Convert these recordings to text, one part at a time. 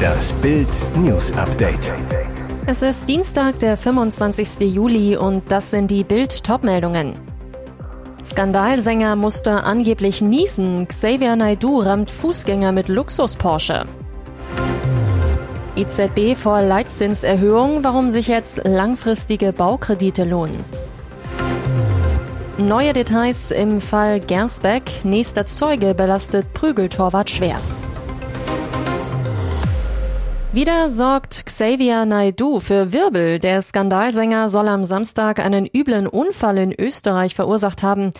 Das Bild News Update. Es ist Dienstag, der 25. Juli und das sind die Bild Topmeldungen. Skandalsänger musste angeblich niesen. Xavier Naidu rammt Fußgänger mit Luxus Porsche. EZB vor Leitzinserhöhung, warum sich jetzt langfristige Baukredite lohnen. Neue Details im Fall Gersbeck. Nächster Zeuge belastet Prügeltorwart schwer. Wieder sorgt Xavier Naidu für Wirbel. Der Skandalsänger soll am Samstag einen üblen Unfall in Österreich verursacht haben.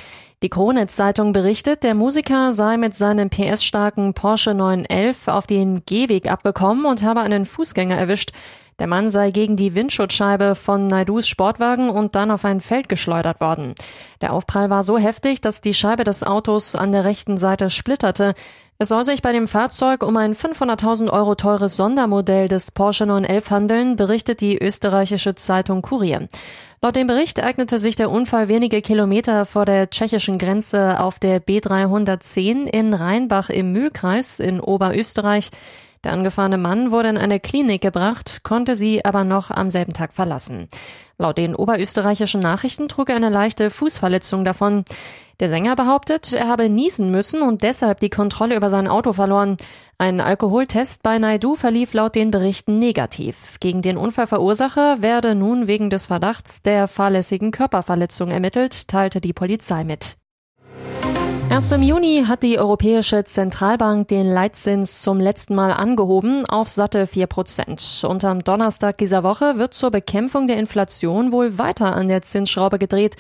Die Krone-Zeitung berichtet, der Musiker sei mit seinem PS-starken Porsche 911 auf den Gehweg abgekommen und habe einen Fußgänger erwischt. Der Mann sei gegen die Windschutzscheibe von Naidus Sportwagen und dann auf ein Feld geschleudert worden. Der Aufprall war so heftig, dass die Scheibe des Autos an der rechten Seite splitterte. Es soll sich bei dem Fahrzeug um ein 500.000 Euro teures Sondermodell des Porsche 911 handeln, berichtet die österreichische Zeitung Kurier. Laut dem Bericht eignete sich der Unfall wenige Kilometer vor der tschechischen Grenze auf der B310 in Rheinbach im Mühlkreis in Oberösterreich. Der angefahrene Mann wurde in eine Klinik gebracht, konnte sie aber noch am selben Tag verlassen. Laut den oberösterreichischen Nachrichten trug er eine leichte Fußverletzung davon. Der Sänger behauptet, er habe niesen müssen und deshalb die Kontrolle über sein Auto verloren. Ein Alkoholtest bei Naidu verlief laut den Berichten negativ. Gegen den Unfallverursacher werde nun wegen des Verdachts der fahrlässigen Körperverletzung ermittelt, teilte die Polizei mit. Erst im Juni hat die Europäische Zentralbank den Leitzins zum letzten Mal angehoben auf satte 4 Prozent. Und am Donnerstag dieser Woche wird zur Bekämpfung der Inflation wohl weiter an der Zinsschraube gedreht.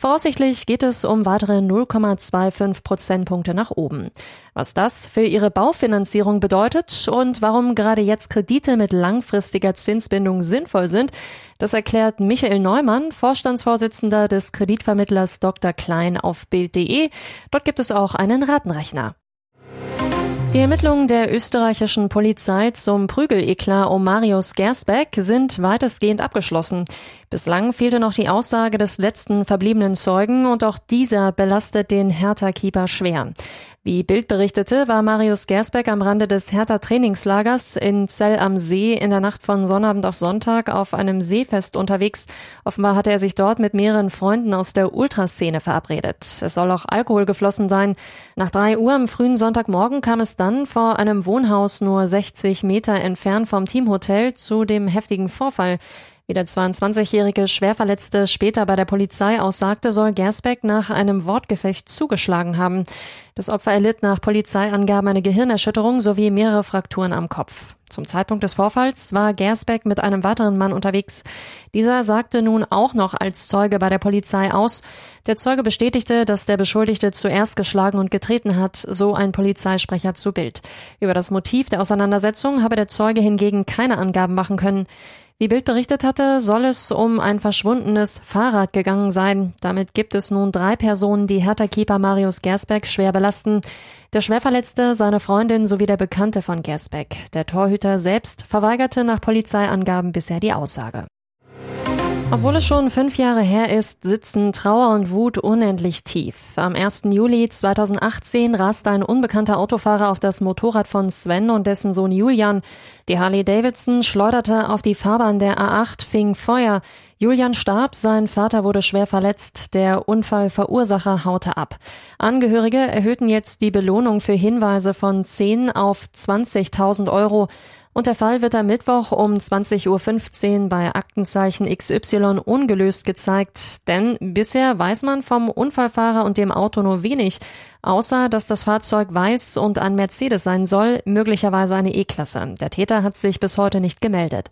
Voraussichtlich geht es um weitere 0,25 Prozentpunkte nach oben. Was das für ihre Baufinanzierung bedeutet und warum gerade jetzt Kredite mit langfristiger Zinsbindung sinnvoll sind, das erklärt Michael Neumann, Vorstandsvorsitzender des Kreditvermittlers Dr. Klein auf Bild.de. Dort gibt es auch einen Ratenrechner. Die Ermittlungen der österreichischen Polizei zum Prügeleklar um Marius Gersbeck sind weitestgehend abgeschlossen. Bislang fehlte noch die Aussage des letzten verbliebenen Zeugen und auch dieser belastet den Hertha-Keeper schwer. Wie Bild berichtete, war Marius Gersbeck am Rande des Hertha-Trainingslagers in Zell am See in der Nacht von Sonnabend auf Sonntag auf einem Seefest unterwegs. Offenbar hatte er sich dort mit mehreren Freunden aus der Ultraszene verabredet. Es soll auch Alkohol geflossen sein. Nach drei Uhr am frühen Sonntagmorgen kam es dann vor einem Wohnhaus nur 60 Meter entfernt vom Teamhotel zu dem heftigen Vorfall. Wie der 22-jährige Schwerverletzte später bei der Polizei aussagte, soll Gersbeck nach einem Wortgefecht zugeschlagen haben. Das Opfer erlitt nach Polizeiangaben eine Gehirnerschütterung sowie mehrere Frakturen am Kopf. Zum Zeitpunkt des Vorfalls war Gersbeck mit einem weiteren Mann unterwegs. Dieser sagte nun auch noch als Zeuge bei der Polizei aus. Der Zeuge bestätigte, dass der Beschuldigte zuerst geschlagen und getreten hat, so ein Polizeisprecher zu Bild. Über das Motiv der Auseinandersetzung habe der Zeuge hingegen keine Angaben machen können. Wie Bild berichtet hatte, soll es um ein verschwundenes Fahrrad gegangen sein. Damit gibt es nun drei Personen, die Hertha-Keeper Marius Gersbeck schwer belasten. Der Schwerverletzte, seine Freundin sowie der Bekannte von Gersbeck. Der Torhüter selbst verweigerte nach Polizeiangaben bisher die Aussage. Obwohl es schon fünf Jahre her ist, sitzen Trauer und Wut unendlich tief. Am 1. Juli 2018 raste ein unbekannter Autofahrer auf das Motorrad von Sven und dessen Sohn Julian. Die Harley Davidson schleuderte auf die Fahrbahn der A8, fing Feuer. Julian starb, sein Vater wurde schwer verletzt, der Unfallverursacher haute ab. Angehörige erhöhten jetzt die Belohnung für Hinweise von 10 auf 20.000 Euro. Und der Fall wird am Mittwoch um 20.15 Uhr bei Aktenzeichen XY ungelöst gezeigt, denn bisher weiß man vom Unfallfahrer und dem Auto nur wenig, außer dass das Fahrzeug weiß und ein Mercedes sein soll, möglicherweise eine E-Klasse. Der Täter hat sich bis heute nicht gemeldet.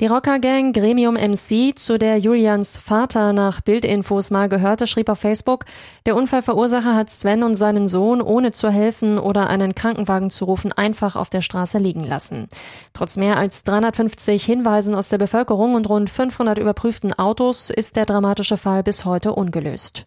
Die Rockergang Gremium MC, zu der Julians Vater nach Bildinfos mal gehörte, schrieb auf Facebook, der Unfallverursacher hat Sven und seinen Sohn ohne zu helfen oder einen Krankenwagen zu rufen einfach auf der Straße liegen lassen. Trotz mehr als 350 Hinweisen aus der Bevölkerung und rund 500 überprüften Autos ist der dramatische Fall bis heute ungelöst.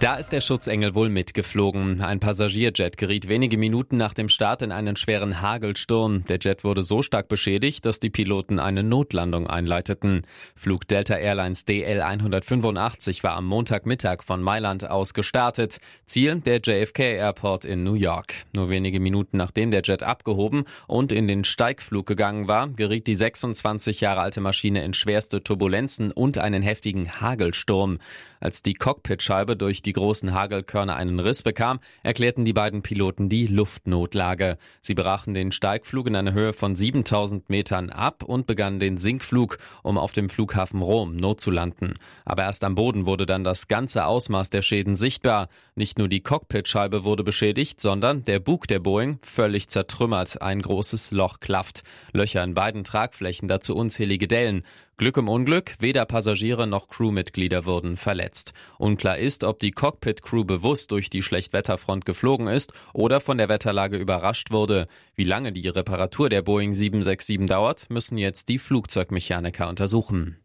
Da ist der Schutzengel wohl mitgeflogen. Ein Passagierjet geriet wenige Minuten nach dem Start in einen schweren Hagelsturm. Der Jet wurde so stark beschädigt, dass die Piloten eine Notlandung einleiteten. Flug Delta Airlines DL 185 war am Montagmittag von Mailand aus gestartet. Ziel der JFK Airport in New York. Nur wenige Minuten nachdem der Jet abgehoben und in den Steigflug gegangen war, geriet die 26 Jahre alte Maschine in schwerste Turbulenzen und einen heftigen Hagelsturm. Als die Cockpitscheibe durch die großen Hagelkörner einen Riss bekam, erklärten die beiden Piloten die Luftnotlage. Sie brachen den Steigflug in einer Höhe von 7000 Metern ab und begannen den Sinkflug, um auf dem Flughafen Rom notzulanden. Aber erst am Boden wurde dann das ganze Ausmaß der Schäden sichtbar. Nicht nur die Cockpitscheibe wurde beschädigt, sondern der Bug der Boeing völlig zertrümmert. Ein großes Loch klafft. Löcher in beiden Tragflächen, dazu unzählige Dellen. Glück im Unglück, weder Passagiere noch Crewmitglieder wurden verletzt. Unklar ist, ob die Cockpit-Crew bewusst durch die Schlechtwetterfront geflogen ist oder von der Wetterlage überrascht wurde. Wie lange die Reparatur der Boeing 767 dauert, müssen jetzt die Flugzeugmechaniker untersuchen.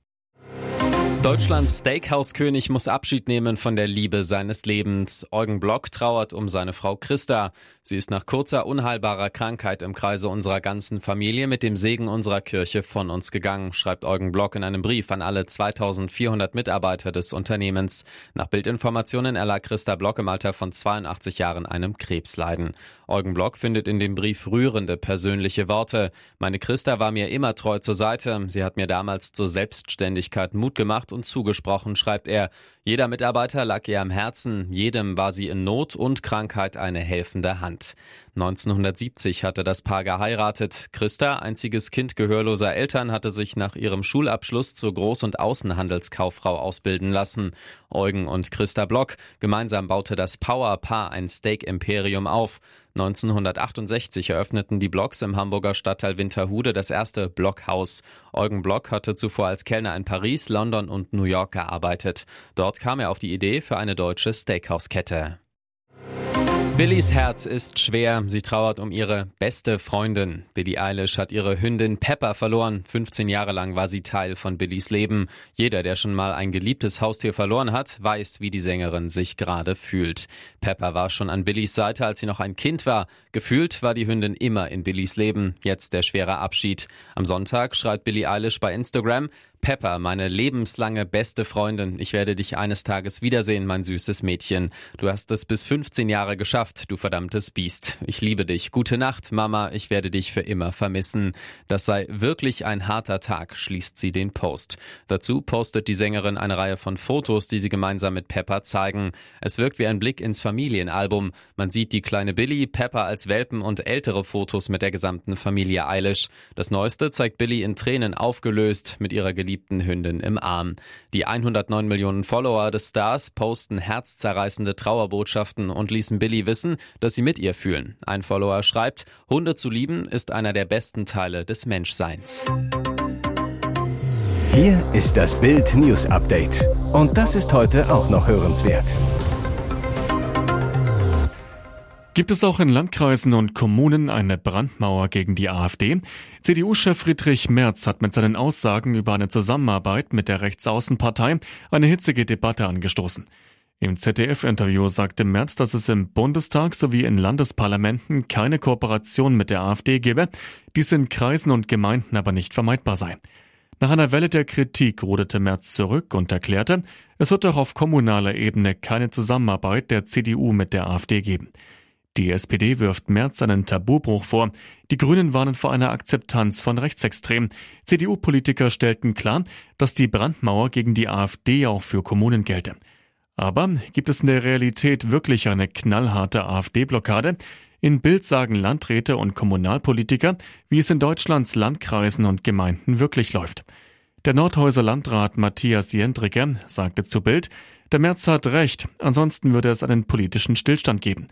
Deutschlands Steakhouse-König muss Abschied nehmen von der Liebe seines Lebens. Eugen Block trauert um seine Frau Christa. Sie ist nach kurzer, unheilbarer Krankheit im Kreise unserer ganzen Familie mit dem Segen unserer Kirche von uns gegangen, schreibt Eugen Block in einem Brief an alle 2400 Mitarbeiter des Unternehmens. Nach Bildinformationen erlag Christa Block im Alter von 82 Jahren einem Krebsleiden. Eugen Block findet in dem Brief rührende persönliche Worte. Meine Christa war mir immer treu zur Seite. Sie hat mir damals zur Selbstständigkeit Mut gemacht und zugesprochen, schreibt er. Jeder Mitarbeiter lag ihr am Herzen, jedem war sie in Not und Krankheit eine helfende Hand. 1970 hatte das Paar geheiratet. Christa, einziges Kind gehörloser Eltern, hatte sich nach ihrem Schulabschluss zur Groß- und Außenhandelskauffrau ausbilden lassen. Eugen und Christa Block. Gemeinsam baute das Power-Paar ein Steak-Imperium auf. 1968 eröffneten die Blocks im Hamburger Stadtteil Winterhude das erste Blockhaus. Eugen Block hatte zuvor als Kellner in Paris, London und New York gearbeitet. Dort kam er auf die Idee für eine deutsche Steakhauskette. Billys Herz ist schwer. Sie trauert um ihre beste Freundin. Billie Eilish hat ihre Hündin Pepper verloren. 15 Jahre lang war sie Teil von Billys Leben. Jeder, der schon mal ein geliebtes Haustier verloren hat, weiß, wie die Sängerin sich gerade fühlt. Pepper war schon an Billys Seite, als sie noch ein Kind war. Gefühlt war die Hündin immer in Billys Leben. Jetzt der schwere Abschied. Am Sonntag schreibt Billie Eilish bei Instagram, Pepper, meine lebenslange beste Freundin. Ich werde dich eines Tages wiedersehen, mein süßes Mädchen. Du hast es bis 15 Jahre geschafft, du verdammtes Biest. Ich liebe dich. Gute Nacht, Mama. Ich werde dich für immer vermissen. Das sei wirklich ein harter Tag, schließt sie den Post. Dazu postet die Sängerin eine Reihe von Fotos, die sie gemeinsam mit Pepper zeigen. Es wirkt wie ein Blick ins Familienalbum. Man sieht die kleine Billy, Pepper als Welpen und ältere Fotos mit der gesamten Familie Eilish. Das neueste zeigt Billy in Tränen aufgelöst mit ihrer geliebten geliebten Hündin im Arm. Die 109 Millionen Follower des Stars posten herzzerreißende Trauerbotschaften und ließen Billy wissen, dass sie mit ihr fühlen. Ein Follower schreibt, Hunde zu lieben ist einer der besten Teile des Menschseins. Hier ist das Bild News Update. Und das ist heute auch noch hörenswert. Gibt es auch in Landkreisen und Kommunen eine Brandmauer gegen die AfD? CDU-Chef Friedrich Merz hat mit seinen Aussagen über eine Zusammenarbeit mit der Rechtsaußenpartei eine hitzige Debatte angestoßen. Im ZDF-Interview sagte Merz, dass es im Bundestag sowie in Landesparlamenten keine Kooperation mit der AfD gebe, dies in Kreisen und Gemeinden aber nicht vermeidbar sei. Nach einer Welle der Kritik ruderte Merz zurück und erklärte, es wird auch auf kommunaler Ebene keine Zusammenarbeit der CDU mit der AfD geben. Die SPD wirft Merz einen Tabubruch vor. Die Grünen warnen vor einer Akzeptanz von Rechtsextremen. CDU-Politiker stellten klar, dass die Brandmauer gegen die AfD auch für Kommunen gelte. Aber gibt es in der Realität wirklich eine knallharte AfD-Blockade? In Bild sagen Landräte und Kommunalpolitiker, wie es in Deutschlands Landkreisen und Gemeinden wirklich läuft. Der Nordhäuser Landrat Matthias Jendricke sagte zu Bild, der Merz hat recht, ansonsten würde es einen politischen Stillstand geben.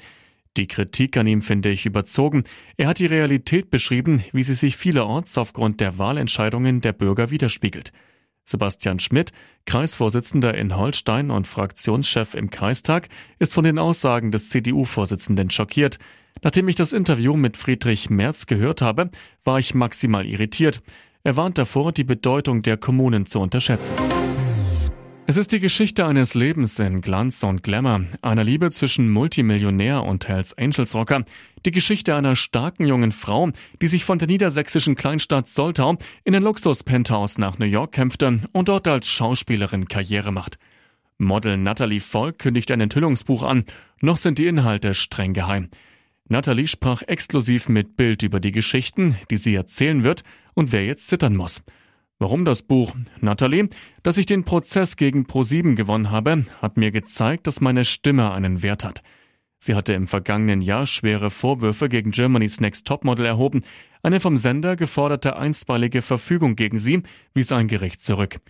Die Kritik an ihm finde ich überzogen. Er hat die Realität beschrieben, wie sie sich vielerorts aufgrund der Wahlentscheidungen der Bürger widerspiegelt. Sebastian Schmidt, Kreisvorsitzender in Holstein und Fraktionschef im Kreistag, ist von den Aussagen des CDU-Vorsitzenden schockiert. Nachdem ich das Interview mit Friedrich Merz gehört habe, war ich maximal irritiert. Er warnt davor, die Bedeutung der Kommunen zu unterschätzen. Es ist die Geschichte eines Lebens in Glanz und Glamour, einer Liebe zwischen Multimillionär und Hells Angels Rocker, die Geschichte einer starken jungen Frau, die sich von der niedersächsischen Kleinstadt Soltau in ein Luxus-Penthouse nach New York kämpfte und dort als Schauspielerin Karriere macht. Model Natalie Volk kündigt ein Enthüllungsbuch an, noch sind die Inhalte streng geheim. Natalie sprach exklusiv mit Bild über die Geschichten, die sie erzählen wird und wer jetzt zittern muss. Warum das Buch? Natalie, dass ich den Prozess gegen Pro7 gewonnen habe, hat mir gezeigt, dass meine Stimme einen Wert hat. Sie hatte im vergangenen Jahr schwere Vorwürfe gegen Germany's Next Topmodel erhoben. Eine vom Sender geforderte einstweilige Verfügung gegen sie wies ein Gericht zurück.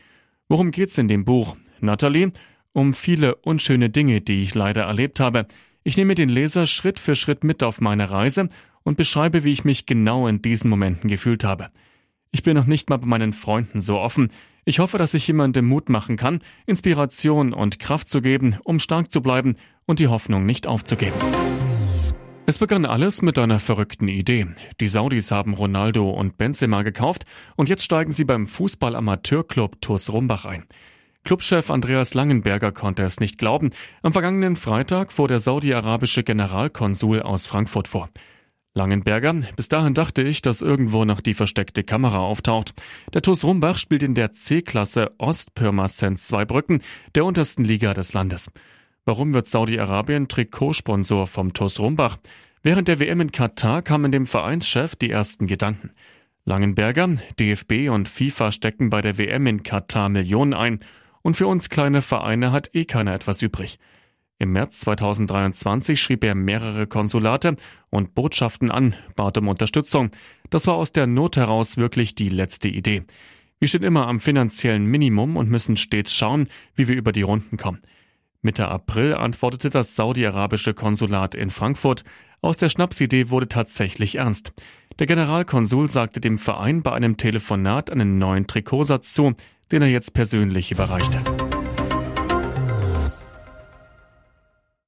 Worum geht's in dem Buch? Natalie? Um viele unschöne Dinge, die ich leider erlebt habe. Ich nehme den Leser Schritt für Schritt mit auf meine Reise und beschreibe, wie ich mich genau in diesen Momenten gefühlt habe. Ich bin noch nicht mal bei meinen Freunden so offen. Ich hoffe, dass ich jemandem Mut machen kann, Inspiration und Kraft zu geben, um stark zu bleiben und die Hoffnung nicht aufzugeben. Es begann alles mit einer verrückten Idee. Die Saudis haben Ronaldo und Benzema gekauft und jetzt steigen sie beim Fußball-Amateurclub TuS Rumbach ein. Clubchef Andreas Langenberger konnte es nicht glauben. Am vergangenen Freitag fuhr der saudi-arabische Generalkonsul aus Frankfurt vor. Langenberger, bis dahin dachte ich, dass irgendwo noch die versteckte Kamera auftaucht. Der TuS Rumbach spielt in der C-Klasse Ostpirmasens Zweibrücken, der untersten Liga des Landes. Warum wird Saudi-Arabien Trikotsponsor vom TuS Rumbach? Während der WM in Katar kamen dem Vereinschef die ersten Gedanken. Langenberger, DFB und FIFA stecken bei der WM in Katar Millionen ein und für uns kleine Vereine hat eh keiner etwas übrig. Im März 2023 schrieb er mehrere Konsulate und Botschaften an, bat um Unterstützung. Das war aus der Not heraus wirklich die letzte Idee. Wir stehen immer am finanziellen Minimum und müssen stets schauen, wie wir über die Runden kommen. Mitte April antwortete das saudi-arabische Konsulat in Frankfurt. Aus der Schnapsidee wurde tatsächlich ernst. Der Generalkonsul sagte dem Verein bei einem Telefonat einen neuen Trikotsatz zu, den er jetzt persönlich überreichte.